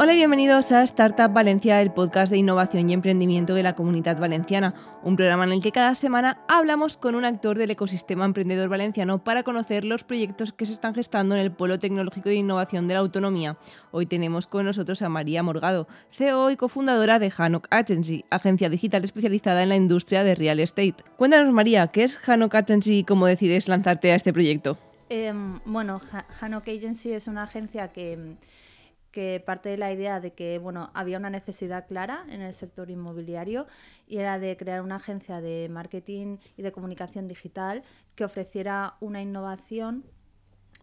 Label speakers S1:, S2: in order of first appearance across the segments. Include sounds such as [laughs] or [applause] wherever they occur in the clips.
S1: Hola y bienvenidos a Startup Valencia, el podcast de innovación y emprendimiento de la comunidad valenciana, un programa en el que cada semana hablamos con un actor del ecosistema emprendedor valenciano para conocer los proyectos que se están gestando en el Polo Tecnológico de Innovación de la Autonomía. Hoy tenemos con nosotros a María Morgado, CEO y cofundadora de Hanok Agency, agencia digital especializada en la industria de real estate. Cuéntanos María, ¿qué es Hanok Agency y cómo decides lanzarte a este proyecto?
S2: Em, bueno, Hanok Agency es una agencia que que parte de la idea de que bueno, había una necesidad clara en el sector inmobiliario y era de crear una agencia de marketing y de comunicación digital que ofreciera una innovación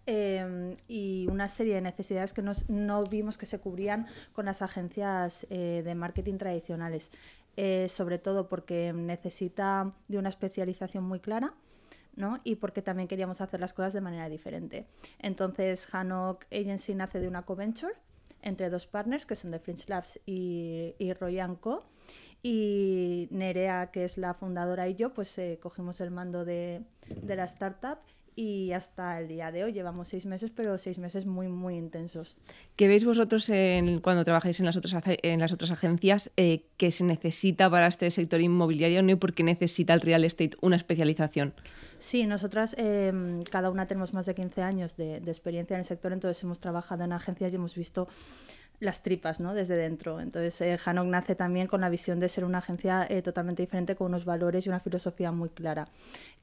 S2: em, y una serie de necesidades que no vimos que se cubrían con las agencias eh, de marketing tradicionales, eh, sobre todo porque necesita de una especialización muy clara. ¿no? y porque también queríamos hacer las cosas de manera diferente. Entonces, Hanok Agency nace de una co-venture entre dos partners que son de French Labs y, y Co. Y Nerea, que es la fundadora, y yo, pues eh, cogimos el mando de, de la startup y hasta el día de hoy llevamos seis meses, pero seis meses muy, muy intensos.
S1: ¿Qué veis vosotros en, cuando trabajáis en las otras, en las otras agencias eh, que se necesita para este sector inmobiliario ¿no? y por qué necesita el real estate una especialización?
S2: Sí, nosotras em, cada una tenemos más de 15 años de, de experiencia en el sector, entonces hemos trabajado en agencias y hemos visto las tripas ¿no? desde dentro. Entonces, eh, Hanok nace también con la visión de ser una agencia eh, totalmente diferente, con unos valores y una filosofía muy clara,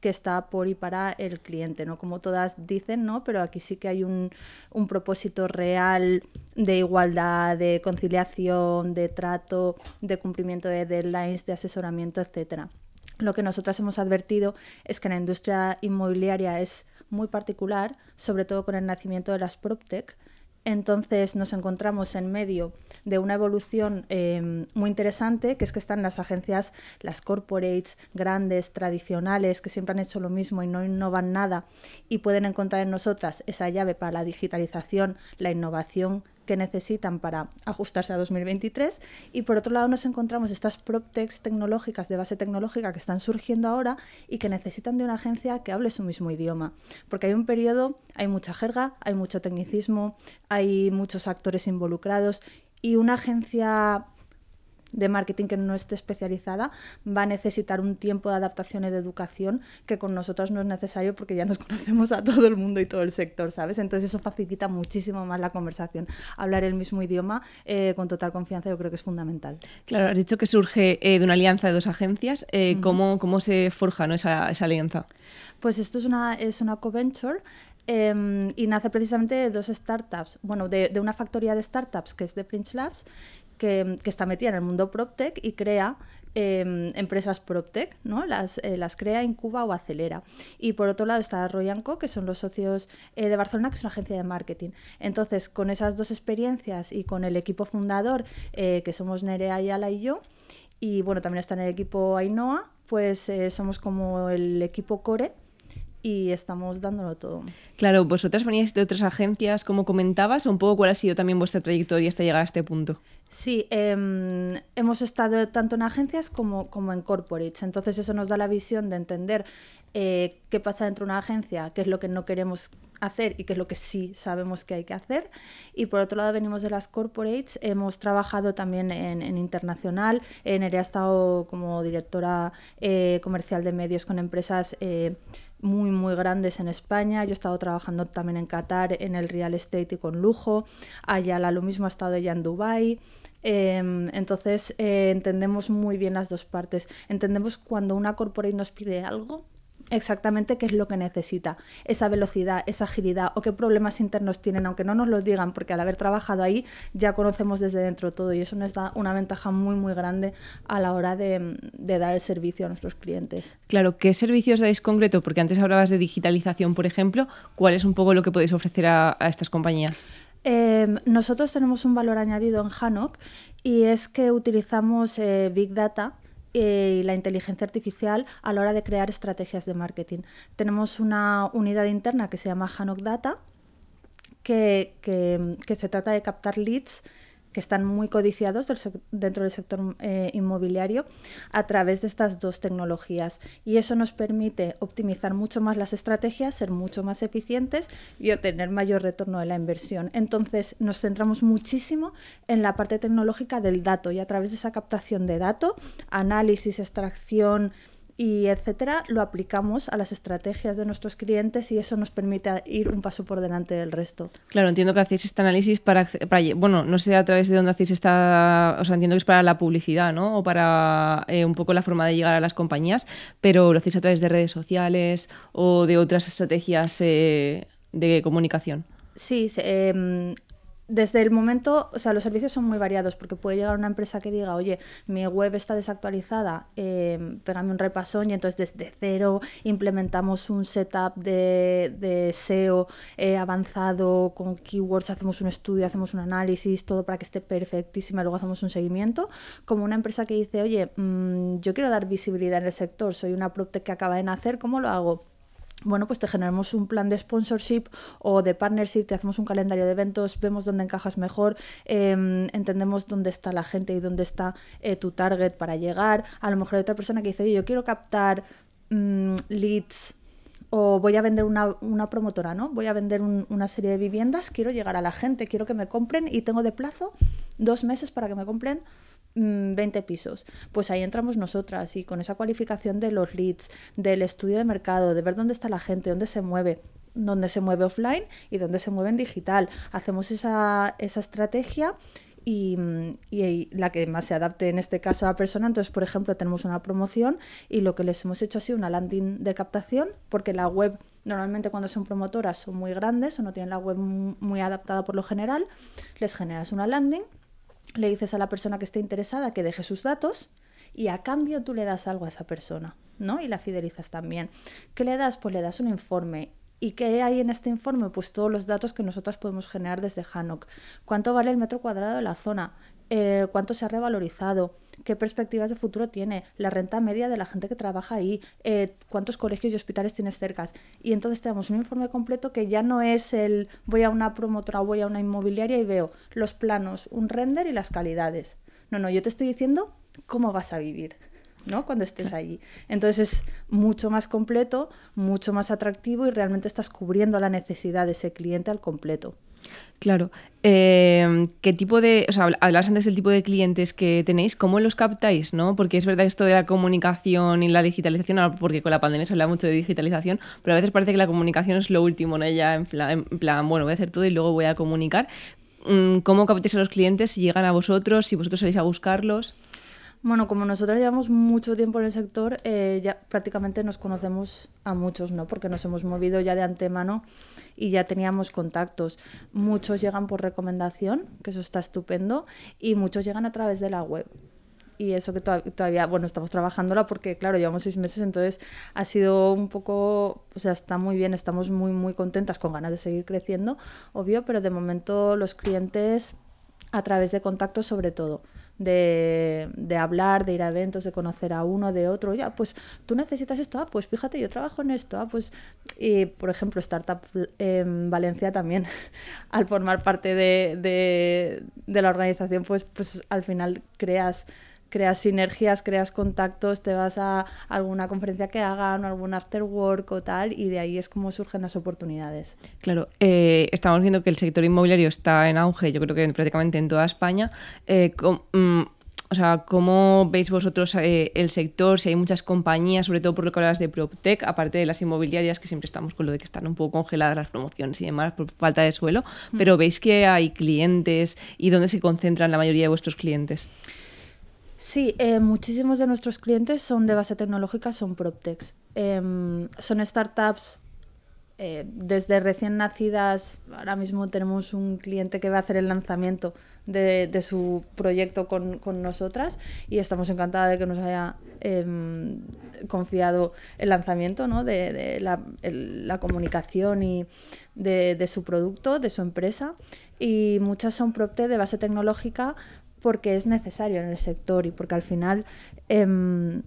S2: que está por y para el cliente, ¿no? como todas dicen, ¿no? pero aquí sí que hay un, propósito real de igualdad, de conciliación, de trato, de cumplimiento de deadlines, de asesoramiento, etcétera. Lo que nosotras hemos advertido es que la industria inmobiliaria es muy particular, sobre todo con el nacimiento de las PropTech, entonces nos encontramos en medio de una evolución em, muy interesante, que es que están las agencias, las corporates grandes, tradicionales, que siempre han hecho lo mismo y no innovan nada, y pueden encontrar en nosotras esa llave para la digitalización, la innovación que necesitan para ajustarse a 2023 y por otro lado nos encontramos estas PropTechs tecnológicas de base tecnológica que están surgiendo ahora y que necesitan de una agencia que hable su mismo idioma, porque hay un periodo, hay mucha jerga, hay mucho tecnicismo, hay muchos actores involucrados y una agencia de marketing que no esté especializada va a necesitar un tiempo de adaptación y de educación que con nosotros no es necesario porque ya nos [laughs] conocemos a todo el mundo y todo el sector, ¿sabes? Entonces eso facilita muchísimo más la conversación. Hablar el mismo idioma eh, con total confianza yo creo que es fundamental.
S1: Claro, has dicho que surge eh, de una alianza de dos agencias. Eh, ¿cómo, ¿cómo, se forja ¿no? esa, esa, alianza?
S2: Pues esto es una, es una co-venture em, y nace precisamente de dos startups, bueno, de, de, una factoría de startups que es de Prince Labs que, está metida en el mundo PropTech y crea em, empresas PropTech, ¿no? Las, eh, las crea, incuba o acelera. Y por otro lado está Royanco, que son los socios eh, de Barcelona, que es una agencia de marketing. Entonces, con esas dos experiencias y con el equipo fundador, eh, que somos Nerea Ayala y yo, y bueno, también está en el equipo Ainhoa, pues somos como el equipo core y estamos dándolo todo.
S1: Claro, vosotras veníais de otras agencias, como comentabas, un poco cuál ha sido también vuestra trayectoria hasta llegar a este punto.
S2: Sí, em, hemos estado tanto en agencias como, en corporates, entonces eso nos da la visión de entender eh, qué pasa dentro de una agencia, qué es lo que no queremos hacer y qué es lo que sí sabemos que hay que hacer. Y por otro lado venimos de las corporates, hemos trabajado también en, internacional, en ha estado como directora eh, comercial de medios con empresas eh, muy, muy grandes en España. Yo he estado trabajando también en Qatar en el real estate y con lujo. Ayala lo mismo ha estado ella en Dubai. Em, entonces eh, entendemos muy bien las dos partes. Entendemos cuando una corporate nos pide algo, exactamente qué es lo que necesita, esa velocidad, esa agilidad o qué problemas internos tienen, aunque no nos lo digan, porque al haber trabajado ahí ya conocemos desde dentro todo y eso nos da una ventaja muy, muy grande a la hora de, dar el servicio a nuestros clientes.
S1: Claro, ¿qué servicios dais concreto? Porque antes hablabas de digitalización, por ejemplo, ¿cuál es un poco lo que podéis ofrecer a, estas compañías?
S2: Em, nosotros tenemos un valor añadido en Hanok y es que utilizamos eh, Big Data eh, y la inteligencia artificial a la hora de crear estrategias de marketing. Tenemos una unidad interna que se llama Hanok Data, que, se trata de captar leads que están muy codiciados dentro del sector eh, inmobiliario a través de estas dos tecnologías. Y eso nos permite optimizar mucho más las estrategias, ser mucho más eficientes y obtener mayor retorno de la inversión. Entonces nos centramos muchísimo en la parte tecnológica del dato y a través de esa captación de dato, análisis, extracción, y etcétera, lo aplicamos a las estrategias de nuestros clientes y eso nos permite ir un paso por delante del resto.
S1: Claro, entiendo que hacéis este análisis para, bueno, no sé a través de dónde hacéis esta, o sea, entiendo que es para la publicidad, ¿no? O para eh, un poco la forma de llegar a las compañías, pero lo hacéis a través de redes sociales o de otras estrategias eh, de comunicación.
S2: Sí, eh, desde el momento, o sea, los servicios son muy variados porque puede llegar una empresa que diga, oye, mi web está desactualizada, eh, pégame un repasón y entonces desde cero implementamos un setup de, SEO eh, avanzado con keywords, hacemos un estudio, hacemos un análisis, todo para que esté perfectísima, luego hacemos un seguimiento. Como una empresa que dice, oye, mm, yo quiero dar visibilidad en el sector, soy una PropTech que acaba de nacer, ¿cómo lo hago? Bueno, pues te generamos un plan de sponsorship o de partnership, te hacemos un calendario de eventos, vemos dónde encajas mejor, em, entendemos dónde está la gente y dónde está eh, tu target para llegar. A lo mejor hay otra persona que dice, oye, yo quiero captar mm, leads o voy a vender una, promotora, ¿no? Voy a vender una serie de viviendas, quiero llegar a la gente, quiero que me compren y tengo de plazo dos meses para que me compren 20 mm, pisos. Pues ahí entramos nosotras y con esa cualificación de los leads, del estudio de mercado, de ver dónde está la gente, dónde se mueve, dónde se mueve offline y dónde se mueve en digital. Hacemos esa, esa estrategia y, y, la que más se adapte en este caso a la persona. Entonces, por ejemplo, tenemos una promoción y lo que les hemos hecho ha sido una landing de captación, porque la web normalmente cuando son promotoras son muy grandes o no tienen la web muy adaptada por lo general, les generas una landing le dices a la persona que esté interesada que deje sus datos y a cambio tú le das algo a esa persona, ¿no? Y la fidelizas también. ¿Qué le das? Pues le das un informe. ¿Y qué hay en este informe? Pues todos los datos que nosotras podemos generar desde Hanok. ¿Cuánto vale el metro cuadrado de la zona? Eh, cuánto se ha revalorizado, qué perspectivas de futuro tiene, la renta media de la gente que trabaja ahí, eh, cuántos colegios y hospitales tienes cerca. Y entonces tenemos un informe completo que ya no es el voy a una promotora o voy a una inmobiliaria y veo los planos, un render y las calidades. No, no, yo te estoy diciendo cómo vas a vivir. ¿no? cuando estés allí. Entonces es mucho más completo, mucho más atractivo y realmente estás cubriendo la necesidad de ese cliente al completo.
S1: Claro. Eh, ¿Qué tipo de. O sea, hablas antes del tipo de clientes que tenéis, ¿cómo los captáis? ¿no? Porque es verdad esto de la comunicación y la digitalización, porque con la pandemia se habla mucho de digitalización, pero a veces parece que la comunicación es lo último, ¿no? Ya en plan, en plan bueno, voy a hacer todo y luego voy a comunicar. Mm, ¿Cómo captáis a los clientes? Si llegan a vosotros, si vosotros salís a buscarlos.
S2: Bueno, como nosotros llevamos mucho tiempo en el sector, eh, ya prácticamente nos conocemos a muchos, ¿no? Porque nos hemos movido ya de antemano y ya teníamos contactos. Muchos llegan por recomendación, que eso está estupendo, y muchos llegan a través de la web. Y eso que todavía, bueno, estamos trabajándola porque, claro, llevamos seis meses, entonces ha sido un poco, o sea, está muy bien, estamos muy, muy contentas, con ganas de seguir creciendo, obvio, pero de momento los clientes a través de contactos sobre todo de, de, hablar, de ir a eventos, de conocer a uno, de otro. Ya, pues tú necesitas esto, ah, pues fíjate, yo trabajo en esto, ah, pues, y por ejemplo, Startup en Valencia también, [laughs] al formar parte de, de, de la organización, pues, pues al final creas creas sinergias, creas contactos, te vas a alguna conferencia que hagan o algún after work o tal, y de ahí es como surgen las oportunidades.
S1: Claro, eh, estamos viendo que el sector inmobiliario está en auge, yo creo que prácticamente en toda España. Eh, mm, o sea, ¿cómo veis vosotros eh, el sector? Si hay muchas compañías, sobre todo por lo que hablas de PropTech, aparte de las inmobiliarias, que siempre estamos con lo de que están un poco congeladas las promociones y demás por falta de suelo, mm. pero ¿veis que hay clientes y dónde se concentran la mayoría de vuestros clientes?
S2: Sí, eh, muchísimos de nuestros clientes son de base tecnológica, son PropTechs. Em, son startups eh, desde recién nacidas. Ahora mismo tenemos un cliente que va a hacer el lanzamiento de, su proyecto con, nosotras y estamos encantadas de que nos haya em, confiado el lanzamiento ¿no? de, la, comunicación y de, su producto, de su empresa. Y muchas son PropTech de base tecnológica porque es necesario en el sector y porque al final em,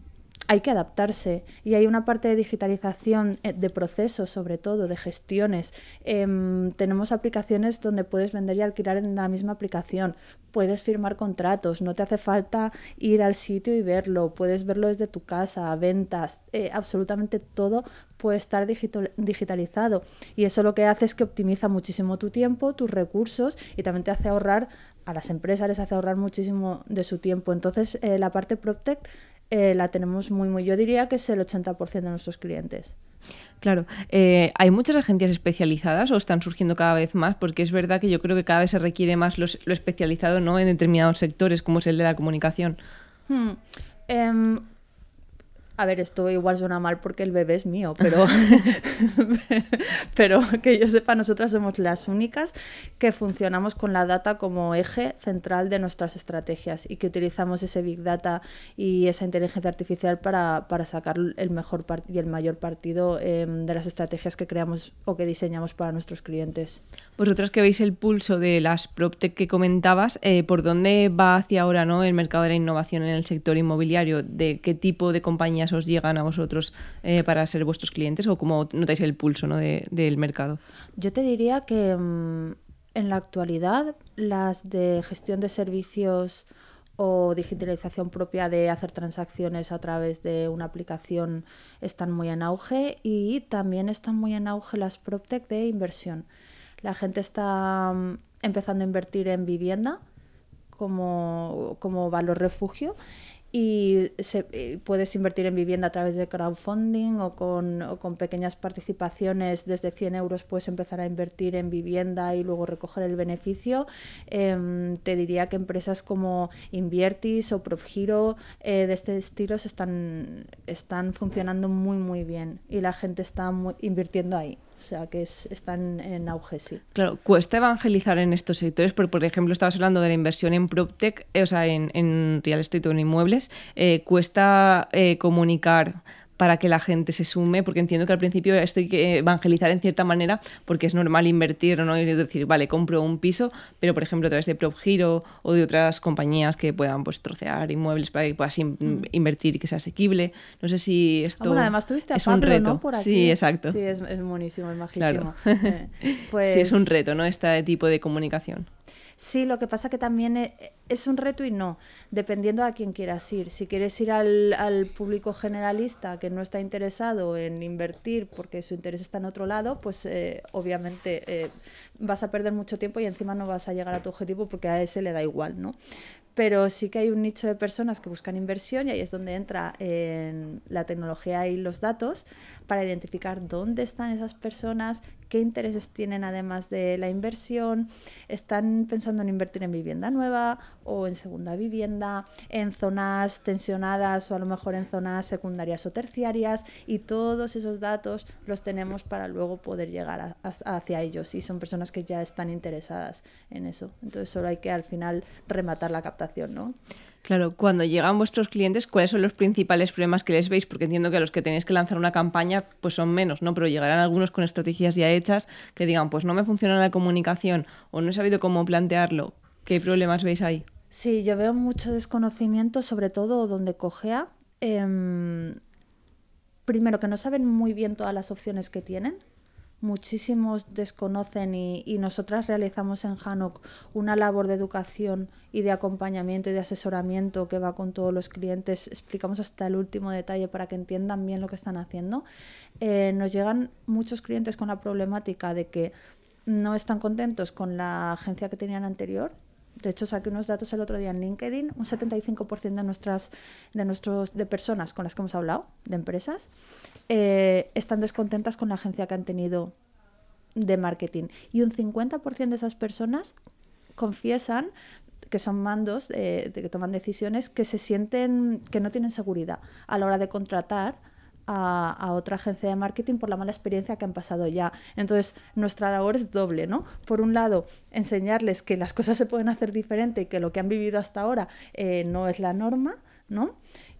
S2: hay que adaptarse. Y hay una parte de digitalización eh, de procesos, sobre todo de gestiones. Em, tenemos aplicaciones donde puedes vender y alquilar en la misma aplicación, puedes firmar contratos, no te hace falta ir al sitio y verlo, puedes verlo desde tu casa, ventas, eh, absolutamente todo puede estar digitalizado. Y eso lo que hace es que optimiza muchísimo tu tiempo, tus recursos y también te hace ahorrar a las empresas les hace ahorrar muchísimo de su tiempo. Entonces, eh, la parte PropTech eh, la tenemos muy, muy, yo diría que es el 80% de nuestros clientes.
S1: Claro, eh, ¿hay muchas agencias especializadas o están surgiendo cada vez más? Porque es verdad que yo creo que cada vez se requiere más lo especializado ¿no? en determinados sectores, como es el de la comunicación.
S2: Hmm. A ver, esto igual suena mal porque el bebé es mío, pero, [laughs] pero que yo sepa, nosotras somos las únicas que funcionamos con la data como eje central de nuestras estrategias y que utilizamos ese Big Data y esa inteligencia artificial para, sacar el mejor y el mayor partido em, de las estrategias que creamos o que diseñamos para nuestros clientes.
S1: Vosotras que veis el pulso de las PropTech que comentabas, eh, ¿por dónde va hacia ahora ¿no? el mercado de la innovación en el sector inmobiliario? ¿De qué tipo de compañías os llegan a vosotros eh, para ser vuestros clientes o cómo notáis el pulso del mercado?
S2: Yo te diría que mm, en la actualidad las de gestión de servicios o digitalización propia de hacer transacciones a través de una aplicación están muy en auge y también están muy en auge las PropTech de inversión. La gente está mm, empezando a invertir en vivienda como, como valor refugio y se, eh, puedes invertir en vivienda a través de crowdfunding o con, o con, pequeñas participaciones desde 100 euros puedes empezar a invertir en vivienda y luego recoger el beneficio. Em, te diría que empresas como Inviertis o PropGiro eh, de este estilo están, están funcionando muy muy bien y la gente está invirtiendo ahí. O sea, que es, están en auge, sí.
S1: Claro, cuesta evangelizar en estos sectores, porque, por ejemplo, estabas hablando de la inversión en PropTech, eh, o sea, en, en real estate o en inmuebles. Eh, cuesta eh, comunicar para que la gente se sume, porque entiendo que al principio esto hay que evangelizar en cierta manera, porque es normal invertir o no y decir, vale, compro un piso, pero por ejemplo a través de PropGiro o de otras compañías que puedan pues trocear inmuebles para que puedas mm. invertir y que sea asequible. No sé si esto
S2: ah, bueno, además tuviste a
S1: es un reto.
S2: Por aquí.
S1: Sí, exacto.
S2: Sí, es, es buenísimo, es majísimo. Eh,
S1: pues... [laughs] Sí, es un reto, ¿no? Este tipo de comunicación.
S2: Sí, lo que pasa que también e, es un reto y no, dependiendo a quién quieras ir. Si quieres ir al, público generalista que no está interesado en invertir porque su interés está en otro lado, pues eh, obviamente eh, vas a perder mucho tiempo y encima no vas a llegar a tu objetivo porque a ese le da igual, ¿no? Pero sí que hay un nicho de personas que buscan inversión y ahí es donde entra en la tecnología y los datos para identificar dónde están esas personas, qué intereses tienen además de la inversión, están pensando en invertir en vivienda nueva o en segunda vivienda, en zonas tensionadas o a lo mejor en zonas secundarias o terciarias y todos esos datos los tenemos para luego poder llegar hacia ellos y son personas que ya están interesadas en eso. Entonces solo hay que al final rematar la captación, ¿no?
S1: Claro, cuando llegan vuestros clientes, ¿cuáles son los principales problemas que les veis? Porque entiendo que a los que tenéis que lanzar una campaña, pues son menos, ¿no? Pero llegarán algunos con estrategias ya hechas que digan, pues no me funciona la comunicación o no he sabido cómo plantearlo. ¿Qué problemas veis ahí?
S2: Sí, yo veo mucho desconocimiento, sobre todo donde cogea. Em, primero, que no saben muy bien todas las opciones que tienen muchísimos desconocen y, nosotras realizamos en Hanok una labor de educación y de acompañamiento y de asesoramiento que va con todos los clientes. Explicamos hasta el último detalle para que entiendan bien lo que están haciendo. Eh, nos llegan muchos clientes con la problemática de que no están contentos con la agencia que tenían anterior, de hecho, saqué unos datos el otro día en LinkedIn. Un 75% de nuestras de nuestros de personas con las que hemos hablado, de empresas, eh, están descontentas con la agencia que han tenido de marketing. Y un 50% de esas personas confiesan que son mandos de que toman decisiones que se sienten que no tienen seguridad a la hora de contratar a, otra agencia de marketing por la mala experiencia que han pasado ya. Entonces, nuestra labor es doble, ¿no? Por un lado, enseñarles que las cosas se pueden hacer diferente y que lo que han vivido hasta ahora eh, no es la norma, ¿no?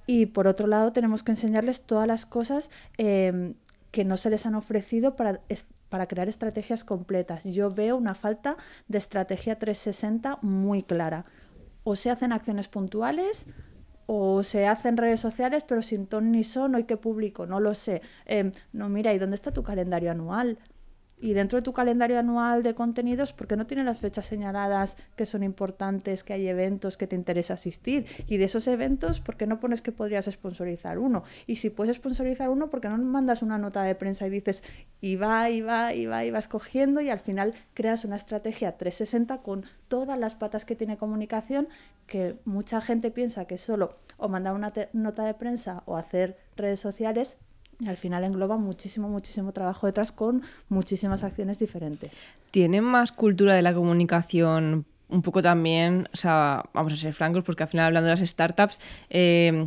S2: Y por otro lado, tenemos que enseñarles todas las cosas em, que no se les han ofrecido para, para crear estrategias completas. Yo veo una falta de estrategia 360 muy clara. O se hacen acciones puntuales o se hace en redes sociales pero sin ton ni son, hoy que publico, no lo sé. Em, no, mira, ¿y dónde está tu calendario anual? Y dentro de tu calendario anual de contenidos, ¿por qué no tiene las fechas señaladas que son importantes, que hay eventos que te interesa asistir? Y de esos eventos, ¿por qué no pones que podrías sponsorizar uno? Y si puedes sponsorizar uno, ¿por qué no mandas una nota de prensa y dices, y va, y va, y va, y vas cogiendo y al final creas una estrategia 360 con todas las patas que tiene comunicación, que mucha gente piensa que solo o mandar una nota de prensa o hacer redes sociales y al final engloba muchísimo, muchísimo trabajo detrás con muchísimas acciones diferentes.
S1: ¿Tienen más cultura de la comunicación un poco también, o sea, vamos a ser francos, porque al final hablando de las startups, eh,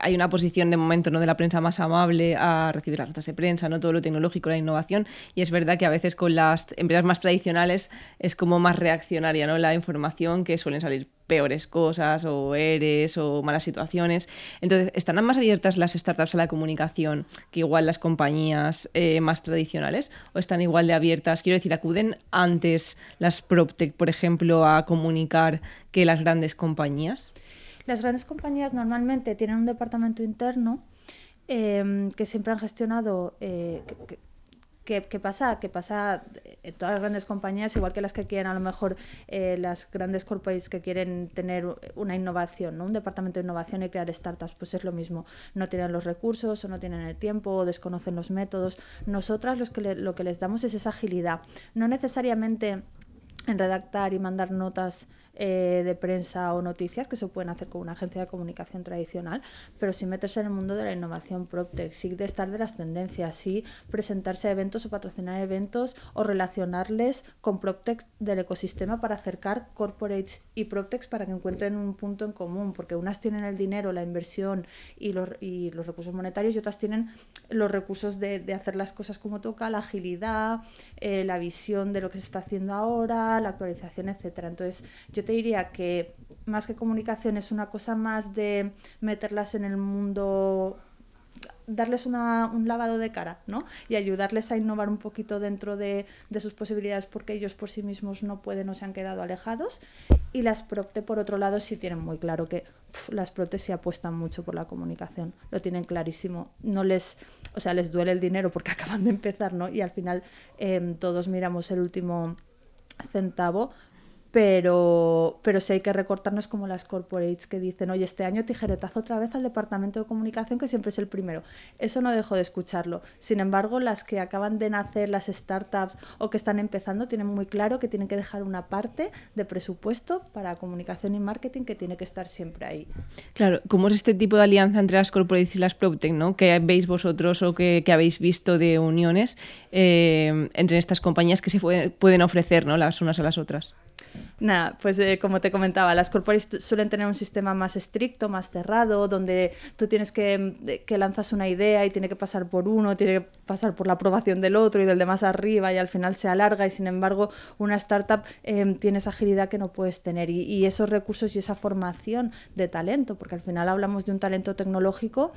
S1: hay una posición de momento ¿no? de la prensa más amable a recibir las notas de prensa, no todo lo tecnológico, la innovación, y es verdad que a veces con las empresas más tradicionales es como más reaccionaria ¿no? la información que suelen salir peores cosas o eres o malas situaciones. Entonces, ¿están más abiertas las startups a la comunicación que igual las compañías eh, más tradicionales? ¿O están igual de abiertas? Quiero decir, ¿acuden antes las PropTech, por ejemplo, a comunicar que las grandes compañías?
S2: Las grandes compañías normalmente tienen un departamento interno eh, que siempre han gestionado, eh, ¿Qué, pasa? ¿Qué pasa en todas las grandes compañías, igual que las que quieren a lo mejor eh, las grandes corporates que quieren tener una innovación, ¿no? un departamento de innovación y crear startups, pues es lo mismo. No tienen los recursos o no tienen el tiempo o desconocen los métodos. Nosotras los que lo que les damos es esa agilidad. No necesariamente en redactar y mandar notas eh, de prensa o noticias que se pueden hacer con una agencia de comunicación tradicional, pero sí meterse en el mundo de la innovación PropTech, sí de estar de las tendencias, sí presentarse a eventos o patrocinar eventos o relacionarles con PropTech del ecosistema para acercar corporates y PropTechs para que encuentren un punto en común, porque unas tienen el dinero, la inversión y los, y los recursos monetarios y otras tienen los recursos de, hacer las cosas como toca, la agilidad, eh, la visión de lo que se está haciendo ahora, la actualización, etcétera. Entonces, yo te diría que más que comunicación es una cosa más de meterlas en el mundo darles una, un lavado de cara, ¿no? Y ayudarles a innovar un poquito dentro de, de, sus posibilidades porque ellos por sí mismos no pueden o se han quedado alejados. Y las PROPTE, por otro lado, sí tienen muy claro que las PROPTE sí apuestan mucho por la comunicación, lo tienen clarísimo. No les, o sea, les duele el dinero porque [laughs] acaban de empezar, ¿no? Y al final eh, todos miramos el último centavo, pero, pero sí hay que recortarnos como las corporates que dicen, oye, este año tijeretazo otra vez al departamento de comunicación, que siempre es el primero. Eso no dejo de escucharlo. Sin embargo, las que acaban de nacer, las startups o que están empezando, tienen muy claro que tienen que dejar una parte de presupuesto para comunicación y marketing que tiene que estar siempre ahí.
S1: Claro, ¿cómo es este tipo de alianza entre las corporates y las PropTech, ¿no? que veis vosotros o que, habéis visto de uniones eh, entre estas compañías que se pueden ofrecer ¿no? las unas a las otras?
S2: Nada, pues eh, como te comentaba, las corporates suelen tener un sistema más estricto, más cerrado, donde tú tienes que, mm, que lanzas una idea y tiene que pasar por uno, tiene que pasar por la aprobación del otro y del de más arriba y al final se alarga y sin embargo una startup eh, tiene esa agilidad que no puedes tener y, y esos recursos y esa formación de talento, porque al final hablamos de un talento tecnológico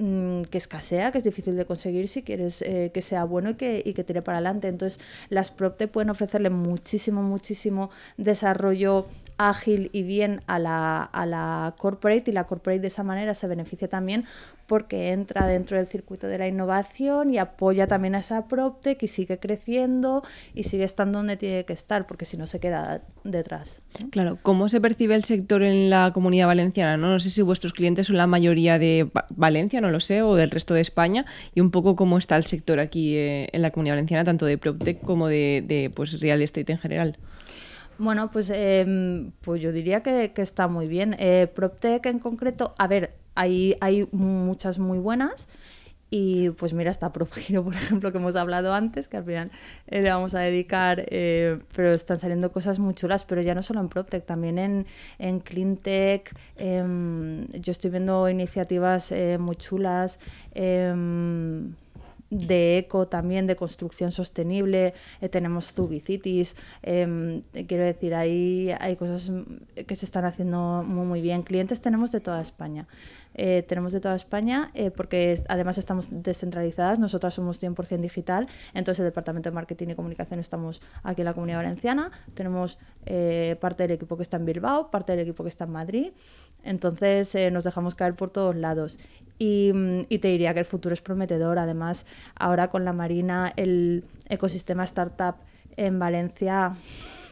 S2: Mm, que escasea, que es difícil de conseguir si quieres eh, que sea bueno y que, y que tire para adelante. Entonces, las PropTech pueden ofrecerle muchísimo, muchísimo desarrollo ágil y bien a la, a la corporate y la corporate de esa manera se beneficia también porque entra dentro del circuito de la innovación y apoya también a esa PropTech y sigue creciendo y sigue estando donde tiene que estar, porque si no se queda detrás.
S1: Claro, ¿cómo se percibe el sector en la comunidad valenciana? No, sé si vuestros clientes son la mayoría de Valencia, no lo sé, o del resto de España, y un poco cómo está el sector aquí eh, en la comunidad valenciana, tanto de PropTech como de, de pues, real estate en general.
S2: Bueno, pues, eh, pues yo diría que, está muy bien. Eh, PropTech en concreto, a ver, hay, hay muchas muy buenas. Y pues mira, está Profiro, [laughs] por ejemplo, que hemos hablado antes, que al final eh, le vamos a dedicar, eh, pero están saliendo cosas muy chulas, pero ya no solo en PropTech, también en, en CleanTech. Em, yo estoy viendo iniciativas eh, muy chulas. De eco también, de construcción sostenible, eh, tenemos Zubicities, eh, quiero decir, ahí hay cosas que se están haciendo muy, muy bien. Clientes tenemos de toda España. Eh, tenemos de toda España eh, porque además estamos descentralizadas, nosotras somos 100% digital, entonces el Departamento de Marketing y Comunicación estamos aquí en la Comunidad Valenciana, tenemos parte del equipo que está en Bilbao, parte del equipo que está en Madrid Entonces nos dejamos caer por todos lados. Y, mm, y, te diría que el futuro es prometedor. Además, ahora con la Marina, el ecosistema startup en Valencia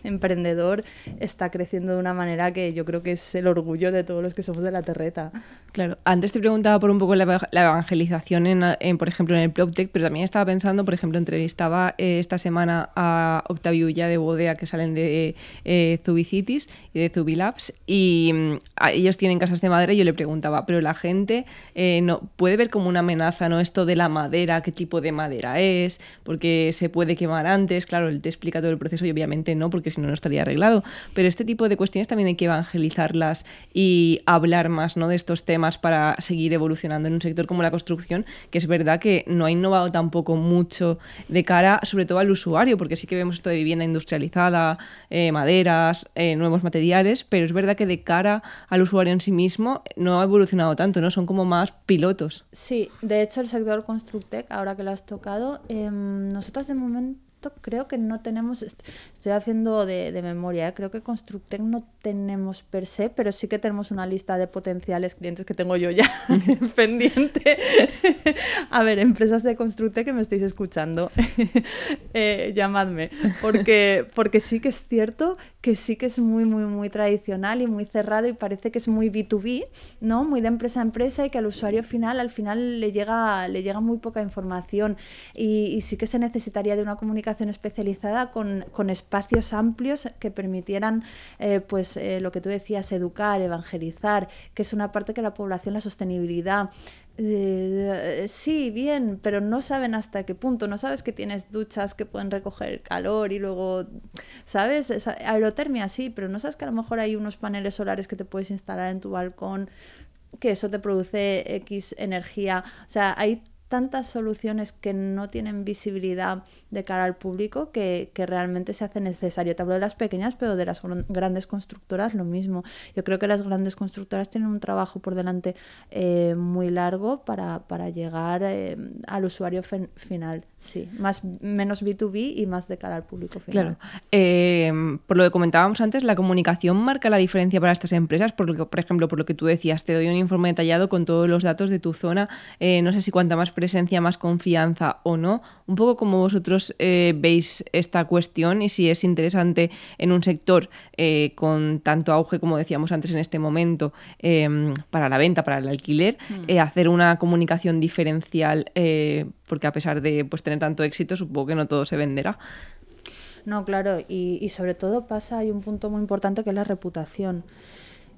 S2: emprendedor está creciendo de una manera que yo creo que es el orgullo de todos los que somos de la terreta.
S1: Claro, antes te preguntaba por un poco la, evangelización, en, por ejemplo, en el PropTech, pero también estaba pensando, por ejemplo, entrevistaba eh, esta semana a Octavio ya de Bodea, que salen de eh, Zubicities y de Zubilabs, y mm, ellos tienen casas de madera y yo le preguntaba, pero la gente eh, no puede ver como una amenaza, ¿no? Esto de la madera, qué tipo de madera es, porque se puede quemar antes, claro, él te explica todo el proceso y obviamente no, porque si no, no estaría arreglado. Pero este tipo de cuestiones también hay que evangelizarlas y hablar más ¿no? de estos temas para seguir evolucionando en un sector como la construcción, que es verdad que no ha innovado tampoco mucho de cara, sobre todo al usuario, porque sí que vemos esto de vivienda industrializada, eh, maderas, eh, nuevos materiales, pero es verdad que de cara al usuario en sí mismo no ha evolucionado tanto, ¿no? Son como más pilotos.
S2: Sí, de hecho el sector Constructec, ahora que lo has tocado, eh, nosotros de momento creo que no tenemos, estoy haciendo de, memoria, ¿eh? creo que Constructec no tenemos per se, pero sí que tenemos una lista de potenciales clientes que tengo yo ya [laughs] pendiente. A ver, empresas de Constructec que me estáis escuchando, [laughs] eh, llamadme, porque, porque sí que es cierto que sí que es muy, muy, muy tradicional y muy cerrado y parece que es muy B2B, ¿no? Muy de empresa a empresa y que al usuario final, al final le llega, le llega muy poca información y, sí que se necesitaría de una comunicación especializada con, con espacios amplios que permitieran, eh, pues, eh, lo que tú decías, educar, evangelizar, que es una parte que la población, la sostenibilidad, eh, sí, bien, pero no saben hasta qué punto. No sabes que tienes duchas que pueden recoger el calor y luego, ¿sabes? aerotermia, sí, pero no sabes que a lo mejor hay unos paneles solares que te puedes instalar en tu balcón, que eso te produce X energía. O sea, hay tantas soluciones que no tienen visibilidad de cara al público que, realmente se hace necesario. Te hablo de las pequeñas, pero de las grandes constructoras lo mismo. Yo creo que las grandes constructoras tienen un trabajo por delante eh, muy largo para, llegar eh, al usuario final. Sí, más, menos B2B y más de cara al público final.
S1: Claro. Eh, por lo que comentábamos antes, la comunicación marca la diferencia para estas empresas. Por, lo que, por ejemplo, por lo que tú decías, te doy un informe detallado con todos los datos de tu zona. no sé si cuanta más presencia, más confianza o no. Un poco como vosotros eh, veis esta cuestión y si es interesante en un sector eh, con tanto auge, como decíamos antes en este momento, em, para la venta, para el alquiler, mm. eh, hacer una comunicación diferencial, porque a pesar de pues, tener tanto éxito, supongo que no todo se venderá.
S2: No, claro, y, sobre todo pasa, hay un punto muy importante que es la reputación.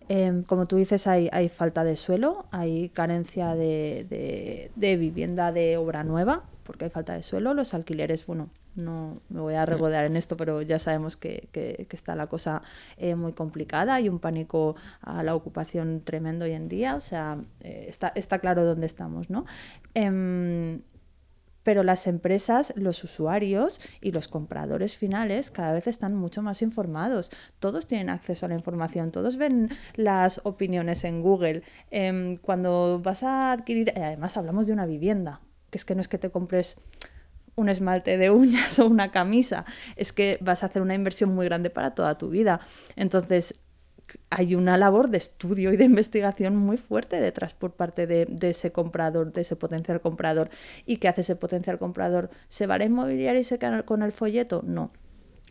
S2: Em, como tú dices, hay, hay, falta de suelo, hay carencia de, de vivienda de obra nueva, porque hay falta de suelo, los alquileres, bueno, no me voy a regodear en esto, pero ya sabemos que, está la cosa eh, muy complicada, hay un pánico a la ocupación tremendo hoy en día, o sea, eh, está, está claro dónde estamos, ¿no? Pero las empresas, los usuarios y los compradores finales cada vez están mucho más informados. Todos tienen acceso a la información, todos ven las opiniones en Google. Em, cuando vas a adquirir, eh, además hablamos de una vivienda, que es que no es que te compres un esmalte de uñas [laughs] o una camisa, es que vas a hacer una inversión muy grande para toda tu vida. Entonces, hay una labor de estudio y de investigación muy fuerte detrás por parte de, ese comprador, de ese potencial comprador. ¿Y qué hace ese potencial comprador? ¿Se va a la inmobiliaria y se queda con el folleto? No.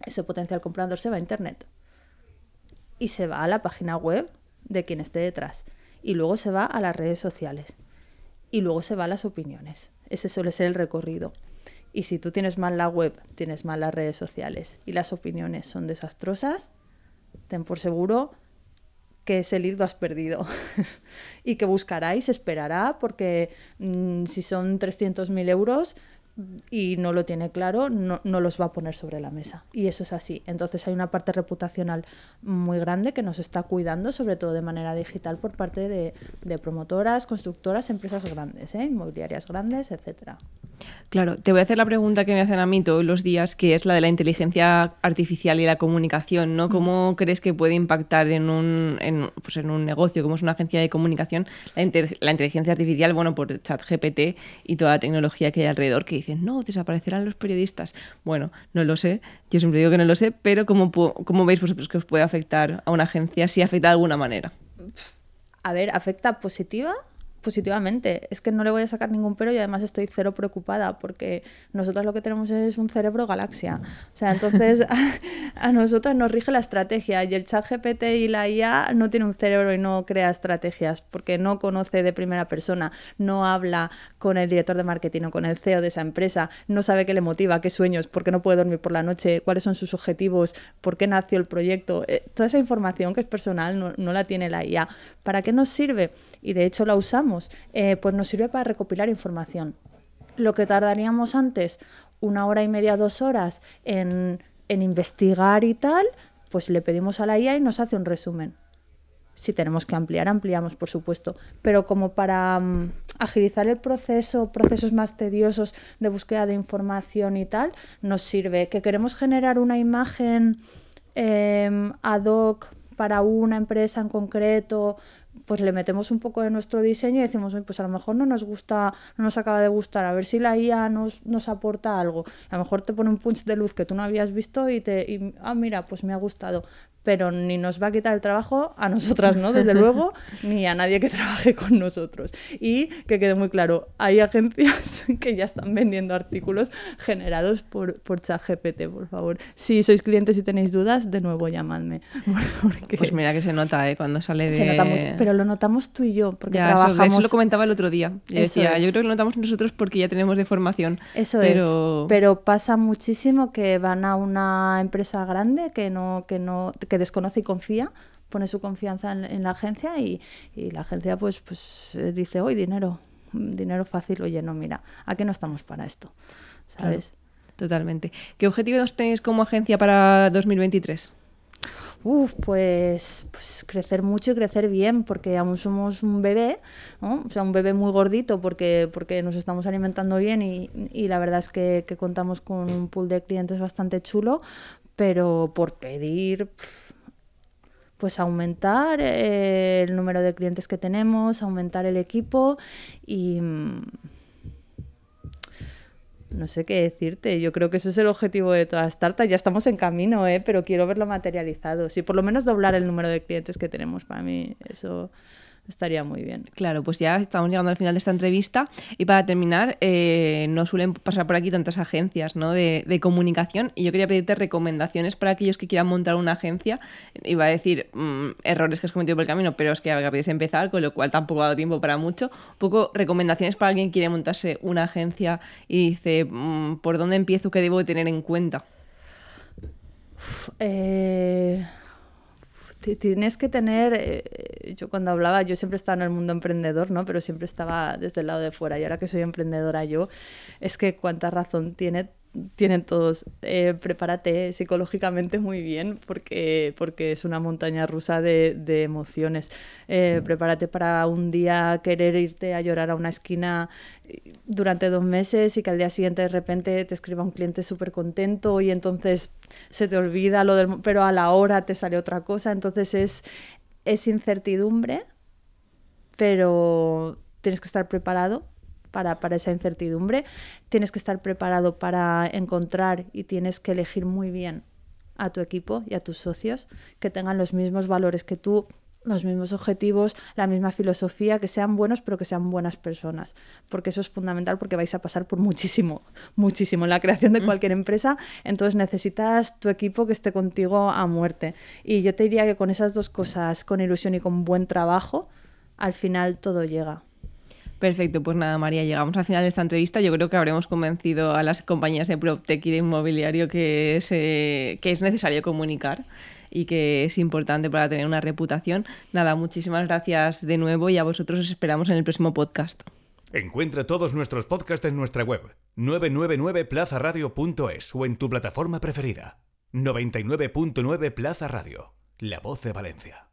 S2: Ese potencial comprador se va a Internet y se va a la página web de quien esté detrás. Y luego se va a las redes sociales. Y luego se va a las opiniones. Ese suele ser el recorrido. Y si tú tienes mal la web, tienes mal las redes sociales y las opiniones son desastrosas, ten por seguro que ese lead lo has perdido [laughs] y que buscará y se esperará porque mm, si son 300.000 euros, y no lo tiene claro, no, no, los va a poner sobre la mesa. Y eso es así. Entonces hay una parte reputacional muy grande que nos está cuidando, sobre todo de manera digital, por parte de, de promotoras, constructoras, empresas grandes, ¿eh? inmobiliarias grandes, etcétera.
S1: Claro, te voy a hacer la pregunta que me hacen a mí todos los días, que es la de la inteligencia artificial y la comunicación, ¿no? ¿Cómo crees que puede impactar en un, en, pues en un negocio, como es una agencia de comunicación, la, la inteligencia artificial, bueno, por ChatGPT y toda la tecnología que hay alrededor, que dicen, no, desaparecerán los periodistas. Bueno, no lo sé, yo siempre digo que no lo sé, pero ¿cómo, cómo veis vosotros que os puede afectar a una agencia si afecta de alguna manera?
S2: A ver, afecta positiva positivamente. Es que no le voy a sacar ningún pero y además estoy cero preocupada porque nosotras lo que tenemos es un cerebro galaxia. O sea, entonces [laughs] a, nosotras nos rige la estrategia y el chat GPT y la IA no tiene un cerebro y no crea estrategias porque no conoce de primera persona, no habla con el director de marketing o con el CEO de esa empresa, no sabe qué le motiva, qué sueños, por qué no puede dormir por la noche, cuáles son sus objetivos, por qué nació el proyecto. Eh, toda esa información que es personal no, no la tiene la IA. ¿Para qué nos sirve? Y de hecho la usamos eh, pues nos sirve para recopilar información. Lo que tardaríamos antes, una hora y media, dos horas en, investigar y tal, pues le pedimos a la IA y nos hace un resumen. Si tenemos que ampliar, ampliamos, por supuesto. Pero como para mm, agilizar el proceso, procesos más tediosos de búsqueda de información y tal, nos sirve. Que queremos generar una imagen em, ad hoc para una empresa en concreto, pues le metemos un poco de nuestro diseño y decimos, pues a lo mejor no nos gusta, no nos acaba de gustar, a ver si la IA nos, nos aporta algo. A lo mejor te pone un punch de luz que tú no habías visto y te, y, ah, mira, pues me ha gustado pero ni nos va a quitar el trabajo a nosotras, ¿no? Desde [laughs] luego, ni a nadie que trabaje con nosotros. Y que quede muy claro, hay agencias [laughs] que ya están vendiendo artículos generados por, por ChatGPT, por favor. Si sois clientes y tenéis dudas, de nuevo llamadme. [laughs]
S1: Pues mira que se nota, ¿eh? Cuando sale de...
S2: Se nota mucho, pero lo notamos tú y yo, porque trabajamos...
S1: Eso, lo comentaba el otro día. Yo decía, yo creo que lo notamos nosotros porque ya tenemos de formación.
S2: Eso es. Pero pasa muchísimo que van a una empresa grande que no... Que no desconoce y confía, pone su confianza en, la agencia y, la agencia pues, pues eh, dice, hoy dinero, dinero fácil, oye, no, mira, aquí no estamos para esto, ¿sabes?
S1: totalmente. ¿Qué objetivos tenéis como agencia para 2023?
S2: Uf, pues, pues, crecer mucho y crecer bien, porque aún somos un bebé, o sea, un bebé muy gordito porque, porque nos estamos alimentando bien y, la verdad es que, contamos con un pool de clientes bastante chulo, pero por pedir pues aumentar eh, el número de clientes que tenemos, aumentar el equipo y mm, no sé qué decirte. Yo creo que ese es el objetivo de todas las startups. Ya estamos en camino, ¿eh? pero quiero verlo materializado. Sí, por lo menos doblar el número de clientes que tenemos. Para mí eso estaría muy bien.
S1: Claro, pues ya estamos llegando al final de esta entrevista y para terminar, eh, no suelen pasar por aquí tantas agencias ¿no? de, comunicación y yo quería pedirte recomendaciones para aquellos que quieran montar una agencia. Iba a decir mm, errores que has cometido por el camino, pero es que acabáis empezar, con lo cual tampoco ha dado tiempo para mucho. Un poco recomendaciones para alguien que quiere montarse una agencia y dice, mm, ¿por dónde empiezo? ¿Qué debo tener en cuenta?
S2: Eh tienes que tener, eh, yo cuando hablaba, yo siempre estaba en el mundo emprendedor, ¿no? Pero siempre estaba desde el lado de fuera. Y ahora que soy emprendedora yo, es que cuánta razón tiene tienen todos. Eh, prepárate psicológicamente muy bien porque, porque es una montaña rusa de, emociones. Eh, prepárate para un día querer irte a llorar a una esquina eh, durante dos meses y que al día siguiente de repente te escriba un cliente súper contento y entonces se te olvida lo del... pero a la hora te sale otra cosa. Entonces es, es incertidumbre, pero tienes que estar preparado para, esa incertidumbre, tienes que estar preparado para encontrar y tienes que elegir muy bien a tu equipo y a tus socios que tengan los mismos valores que tú, los mismos objetivos, la misma filosofía, que sean buenos pero que sean buenas personas, porque eso es fundamental porque vais a pasar por muchísimo, muchísimo en la creación de mm. cualquier empresa, entonces necesitas tu equipo que esté contigo a muerte. Y yo te diría que con esas dos cosas, con ilusión y con buen trabajo, al final todo llega.
S1: Perfecto, pues nada, María, llegamos al final de esta entrevista. Yo creo que habremos convencido a las compañías de PropTech y de inmobiliario que es, que es necesario comunicar y que es importante para tener una reputación. Nada, muchísimas gracias de nuevo y a vosotros os esperamos en el próximo podcast.
S3: Encuentra todos nuestros podcasts en nuestra web 999plazaradio.es o en tu plataforma preferida. 99.9 Plaza Radio, la voz de Valencia.